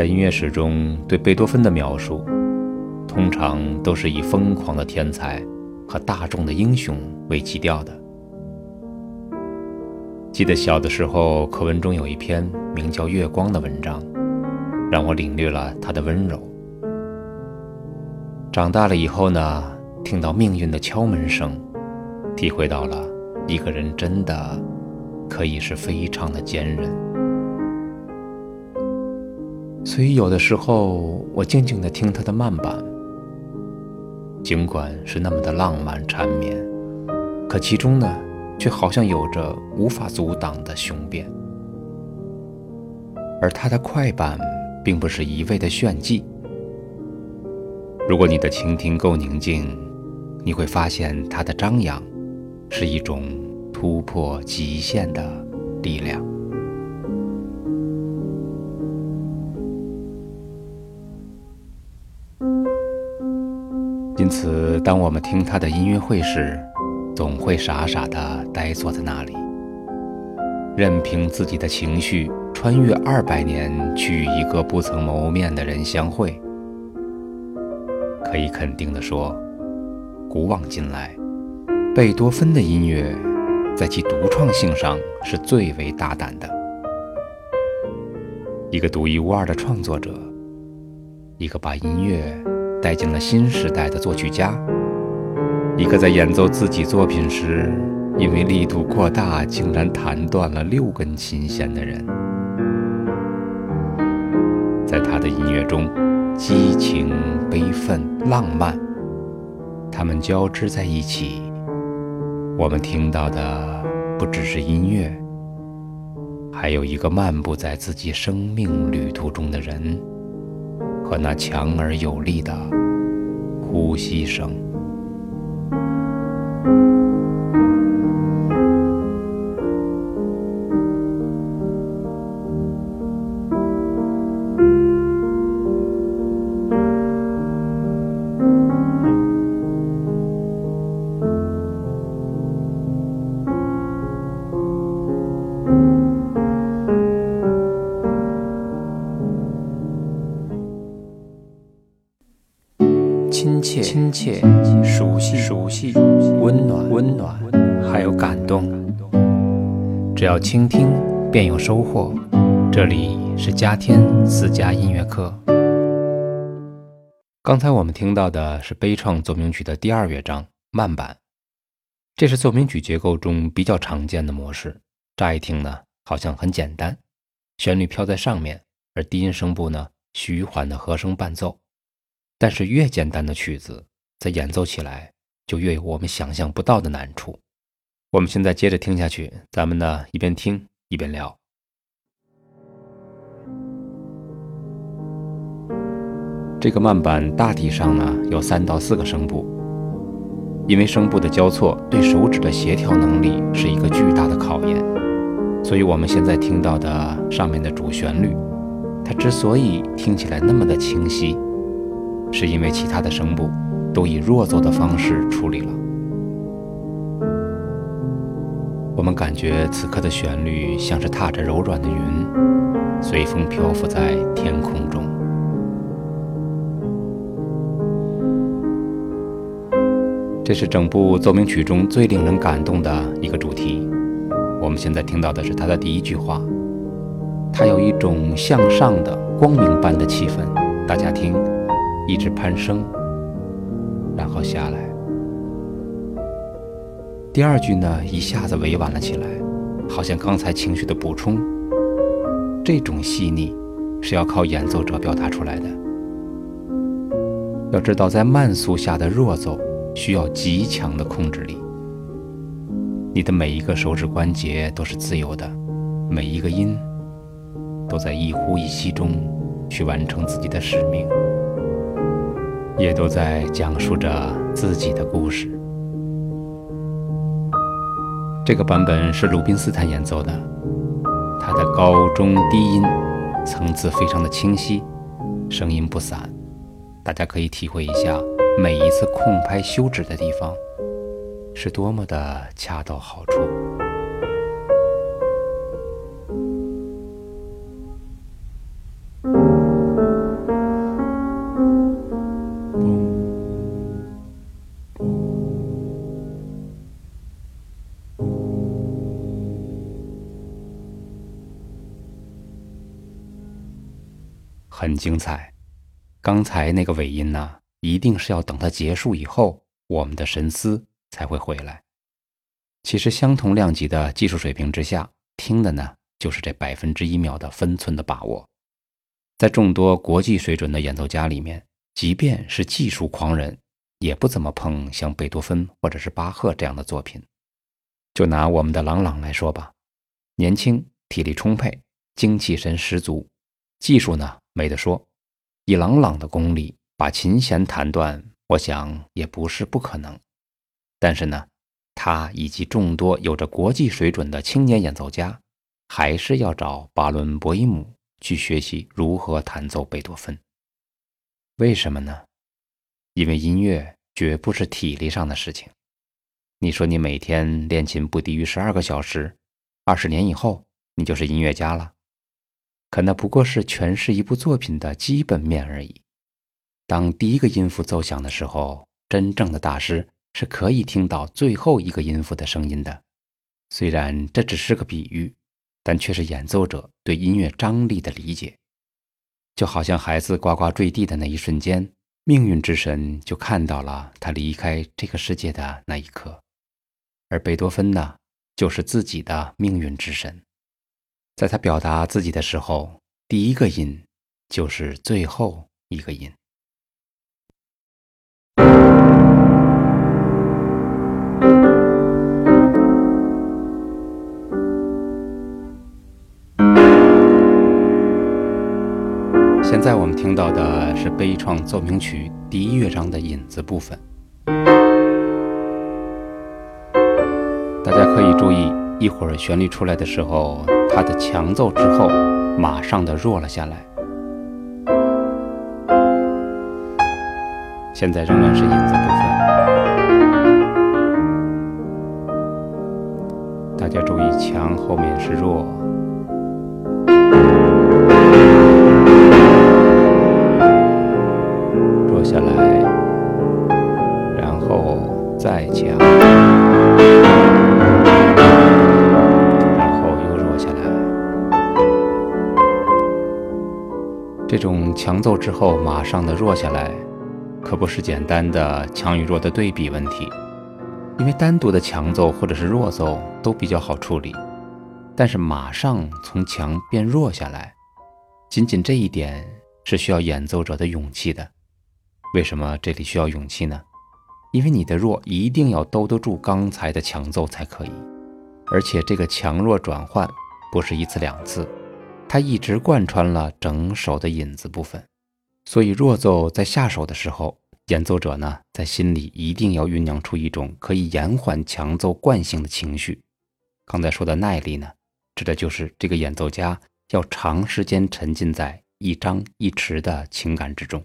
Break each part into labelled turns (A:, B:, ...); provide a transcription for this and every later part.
A: 在音乐史中，对贝多芬的描述，通常都是以疯狂的天才和大众的英雄为基调的。记得小的时候，课文中有一篇名叫《月光》的文章，让我领略了他的温柔。长大了以后呢，听到命运的敲门声，体会到了一个人真的可以是非常的坚韧。所以有的时候，我静静地听他的慢板，尽管是那么的浪漫缠绵，可其中呢。却好像有着无法阻挡的雄辩，而他的快板并不是一味的炫技。如果你的倾听够宁静，你会发现他的张扬是一种突破极限的力量。因此，当我们听他的音乐会时，总会傻傻地呆坐在那里，任凭自己的情绪穿越二百年，去与一个不曾谋面的人相会。可以肯定地说，古往今来，贝多芬的音乐在其独创性上是最为大胆的。一个独一无二的创作者，一个把音乐带进了新时代的作曲家。一个在演奏自己作品时，因为力度过大，竟然弹断了六根琴弦的人，在他的音乐中，激情、悲愤、浪漫，他们交织在一起。我们听到的不只是音乐，还有一个漫步在自己生命旅途中的人，和那强而有力的呼吸声。倾听，便有收获。这里是嘉天私家音乐课。刚才我们听到的是悲怆奏鸣曲的第二乐章慢板，这是奏鸣曲结构中比较常见的模式。乍一听呢，好像很简单，旋律飘在上面，而低音声部呢，徐缓的和声伴奏。但是越简单的曲子，在演奏起来就越有我们想象不到的难处。我们现在接着听下去，咱们呢一边听一边聊。这个慢板大体上呢有三到四个声部，因为声部的交错对手指的协调能力是一个巨大的考验，所以我们现在听到的上面的主旋律，它之所以听起来那么的清晰。是因为其他的声部都以弱奏的方式处理了。我们感觉此刻的旋律像是踏着柔软的云，随风漂浮在天空中。这是整部奏鸣曲中最令人感动的一个主题。我们现在听到的是它的第一句话，它有一种向上的光明般的气氛。大家听。一直攀升，然后下来。第二句呢，一下子委婉了起来，好像刚才情绪的补充。这种细腻是要靠演奏者表达出来的。要知道，在慢速下的弱奏需要极强的控制力。你的每一个手指关节都是自由的，每一个音都在一呼一吸中去完成自己的使命。也都在讲述着自己的故事。这个版本是鲁宾斯坦演奏的，他的高中低音层次非常的清晰，声音不散，大家可以体会一下每一次空拍休止的地方是多么的恰到好处。很精彩。刚才那个尾音呢，一定是要等它结束以后，我们的神思才会回来。其实，相同量级的技术水平之下，听的呢，就是这百分之一秒的分寸的把握。在众多国际水准的演奏家里面，即便是技术狂人，也不怎么碰像贝多芬或者是巴赫这样的作品。就拿我们的郎朗来说吧，年轻、体力充沛、精气神十足，技术呢没得说。以郎朗的功力把琴弦弹断，我想也不是不可能。但是呢，他以及众多有着国际水准的青年演奏家，还是要找巴伦博伊姆去学习如何弹奏贝多芬。为什么呢？因为音乐绝不是体力上的事情。你说你每天练琴不低于十二个小时，二十年以后你就是音乐家了。可那不过是诠释一部作品的基本面而已。当第一个音符奏响的时候，真正的大师是可以听到最后一个音符的声音的。虽然这只是个比喻，但却是演奏者对音乐张力的理解。就好像孩子呱呱坠地的那一瞬间，命运之神就看到了他离开这个世界的那一刻。而贝多芬呢，就是自己的命运之神，在他表达自己的时候，第一个音就是最后一个音。现在我们听到的是悲怆奏鸣曲第一乐章的引子部分。大家可以注意，一会儿旋律出来的时候，他的强奏之后，马上的弱了下来。现在仍然是影子部分，大家注意，强后面是，弱奏之后马上的弱下来，可不是简单的强与弱的对比问题，因为单独的强奏或者是弱奏都比较好处理，但是马上从强变弱下来，仅仅这一点是需要演奏者的勇气的。为什么这里需要勇气呢？因为你的弱一定要兜得住刚才的强奏才可以，而且这个强弱转换不是一次两次。它一直贯穿了整首的引子部分，所以弱奏在下手的时候，演奏者呢在心里一定要酝酿出一种可以延缓强奏惯性的情绪。刚才说的耐力呢，指的就是这个演奏家要长时间沉浸在一张一弛的情感之中。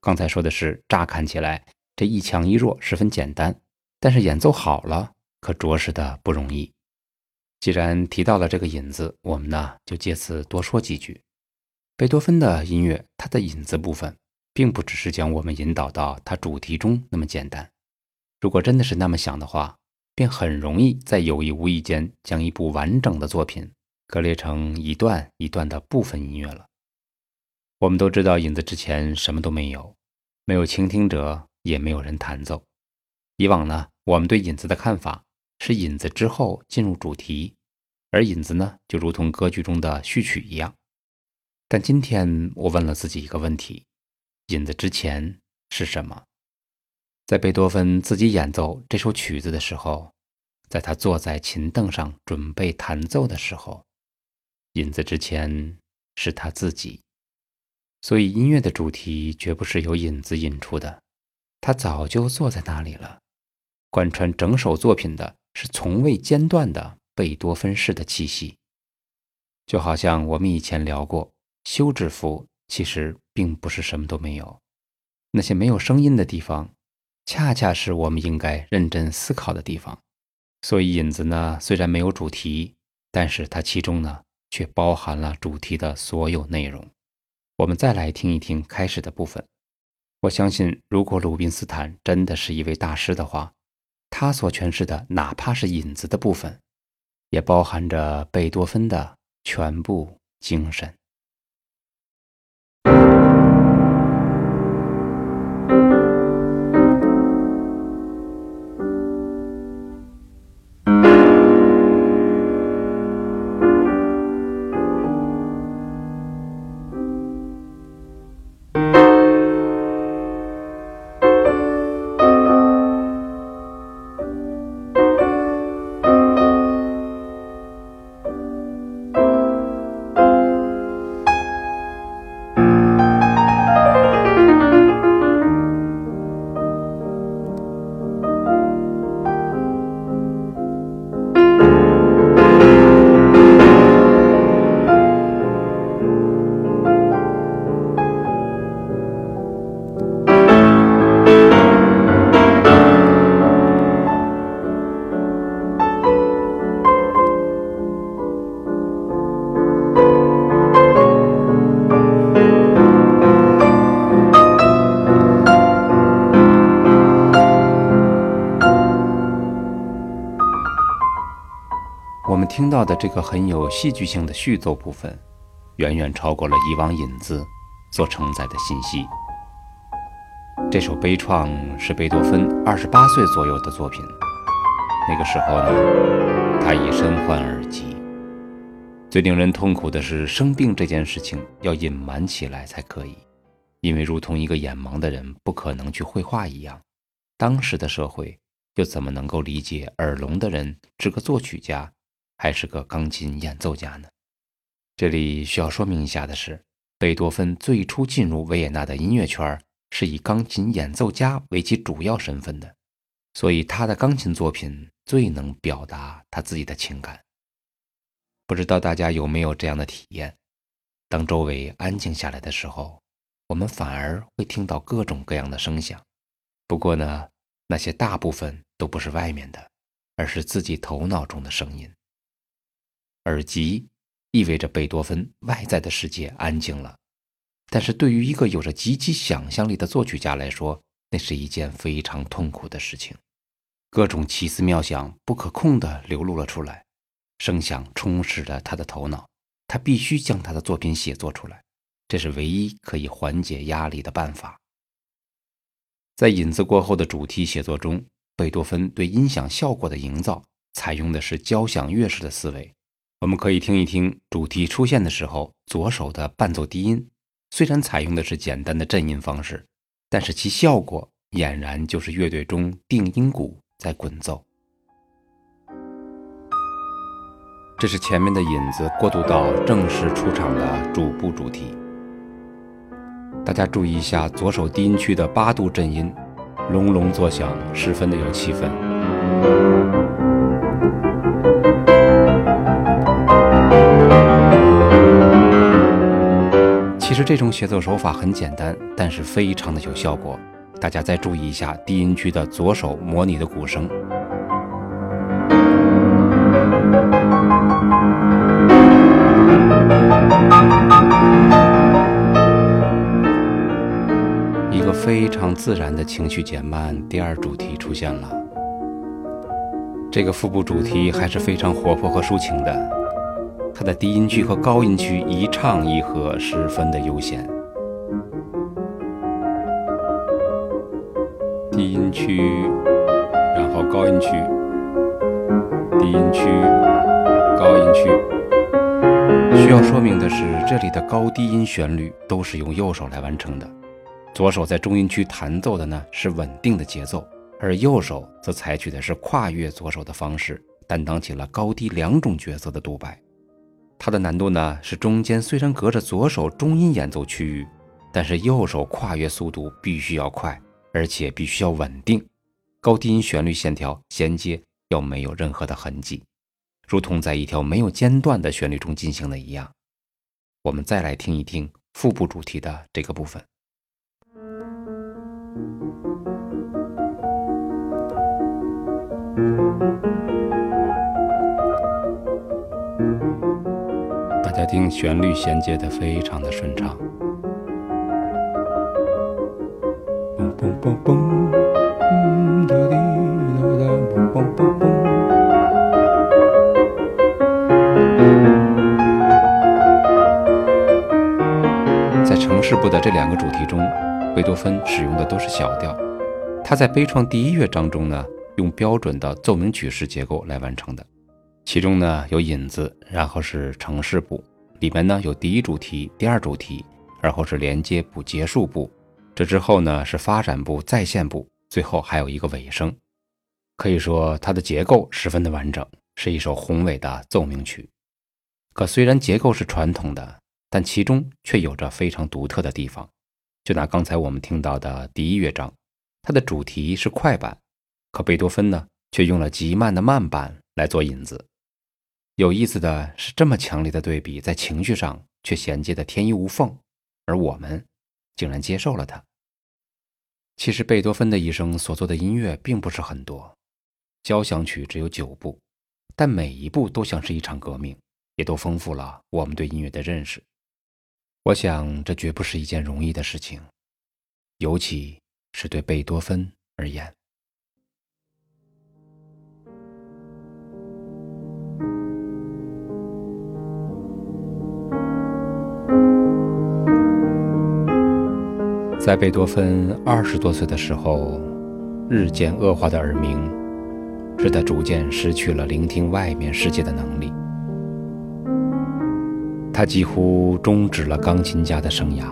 A: 刚才说的是乍看起来这一强一弱十分简单，但是演奏好了可着实的不容易。既然提到了这个引子，我们呢就借此多说几句。贝多芬的音乐，它的引子部分，并不只是将我们引导到它主题中那么简单。如果真的是那么想的话，便很容易在有意无意间将一部完整的作品割裂成一段一段的部分音乐了。我们都知道，引子之前什么都没有，没有倾听者，也没有人弹奏。以往呢，我们对引子的看法。是引子之后进入主题，而引子呢，就如同歌剧中的序曲一样。但今天我问了自己一个问题：引子之前是什么？在贝多芬自己演奏这首曲子的时候，在他坐在琴凳上准备弹奏的时候，引子之前是他自己。所以音乐的主题绝不是由引子引出的，他早就坐在那里了，贯穿整首作品的。是从未间断的贝多芬式的气息，就好像我们以前聊过，休止符其实并不是什么都没有，那些没有声音的地方，恰恰是我们应该认真思考的地方。所以引子呢，虽然没有主题，但是它其中呢，却包含了主题的所有内容。我们再来听一听开始的部分。我相信，如果鲁宾斯坦真的是一位大师的话。他所诠释的，哪怕是引子的部分，也包含着贝多芬的全部精神。到的这个很有戏剧性的序奏部分，远远超过了以往引子所承载的信息。这首悲怆是贝多芬二十八岁左右的作品，那个时候呢，他已身患耳疾。最令人痛苦的是，生病这件事情要隐瞒起来才可以，因为如同一个眼盲的人不可能去绘画一样，当时的社会又怎么能够理解耳聋的人是个作曲家？还是个钢琴演奏家呢。这里需要说明一下的是，贝多芬最初进入维也纳的音乐圈是以钢琴演奏家为其主要身份的，所以他的钢琴作品最能表达他自己的情感。不知道大家有没有这样的体验？当周围安静下来的时候，我们反而会听到各种各样的声响。不过呢，那些大部分都不是外面的，而是自己头脑中的声音。耳疾意味着贝多芬外在的世界安静了，但是对于一个有着极其想象力的作曲家来说，那是一件非常痛苦的事情。各种奇思妙想不可控地流露了出来，声响充斥了他的头脑，他必须将他的作品写作出来，这是唯一可以缓解压力的办法。在引子过后的主题写作中，贝多芬对音响效果的营造采用的是交响乐式的思维。我们可以听一听主题出现的时候，左手的伴奏低音，虽然采用的是简单的震音方式，但是其效果俨然就是乐队中定音鼓在滚奏。这是前面的引子过渡到正式出场的主部主题。大家注意一下左手低音区的八度震音，隆隆作响，十分的有气氛。这种写作手法很简单，但是非常的有效果。大家再注意一下低音区的左手模拟的鼓声，一个非常自然的情绪减慢。第二主题出现了，这个副部主题还是非常活泼和抒情的。它的低音区和高音区一唱一和，十分的悠闲。低音区，然后高音区，低音区，高音区。需要说明的是，这里的高低音旋律都是用右手来完成的。左手在中音区弹奏的呢是稳定的节奏，而右手则采取的是跨越左手的方式，担当起了高低两种角色的独白。它的难度呢是中间虽然隔着左手中音演奏区域，但是右手跨越速度必须要快，而且必须要稳定，高低音旋律线条衔接要没有任何的痕迹，如同在一条没有间断的旋律中进行的一样。我们再来听一听副部主题的这个部分。听，旋律衔接的非常的顺畅。嘣嘣嘣嘣，哒滴哒哒，嘣嘣嘣嘣。在城市部的这两个主题中，贝多芬使用的都是小调。他在悲怆第一乐章中呢，用标准的奏鸣曲式结构来完成的。其中呢有引子，然后是城市部，里面呢有第一主题、第二主题，然后是连接部、结束部，这之后呢是发展部、再现部，最后还有一个尾声。可以说它的结构十分的完整，是一首宏伟的奏鸣曲。可虽然结构是传统的，但其中却有着非常独特的地方。就拿刚才我们听到的第一乐章，它的主题是快板，可贝多芬呢却用了极慢的慢板来做引子。有意思的是，这么强烈的对比，在情绪上却衔接的天衣无缝，而我们竟然接受了它。其实，贝多芬的一生所做的音乐并不是很多，交响曲只有九部，但每一部都像是一场革命，也都丰富了我们对音乐的认识。我想，这绝不是一件容易的事情，尤其是对贝多芬而言。在贝多芬二十多岁的时候，日渐恶化的耳鸣，使他逐渐失去了聆听外面世界的能力。他几乎终止了钢琴家的生涯，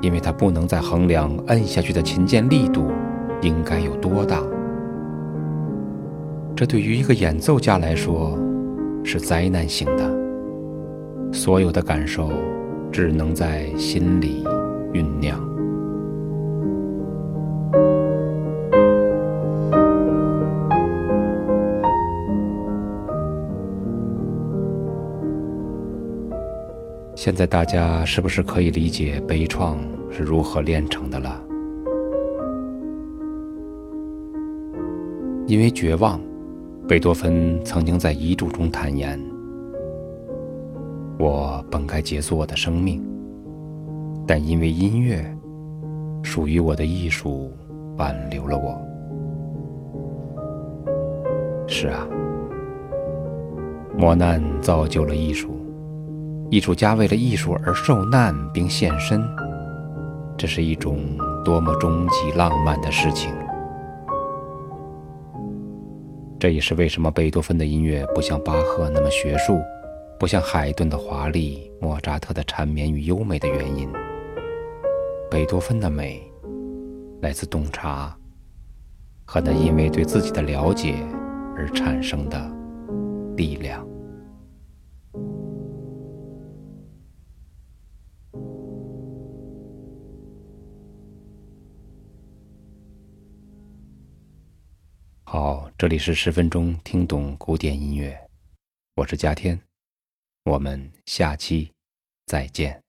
A: 因为他不能再衡量摁下去的琴键力度应该有多大。这对于一个演奏家来说是灾难性的，所有的感受只能在心里酝酿。现在大家是不是可以理解悲怆是如何炼成的了？因为绝望，贝多芬曾经在遗嘱中坦言：“我本该结束我的生命，但因为音乐，属于我的艺术挽留了我。”是啊，磨难造就了艺术。艺术家为了艺术而受难并献身，这是一种多么终极浪漫的事情！这也是为什么贝多芬的音乐不像巴赫那么学术，不像海顿的华丽，莫扎特的缠绵与优美的原因。贝多芬的美来自洞察和那因为对自己的了解而产生的力量。好，这里是十分钟听懂古典音乐，我是嘉天，我们下期再见。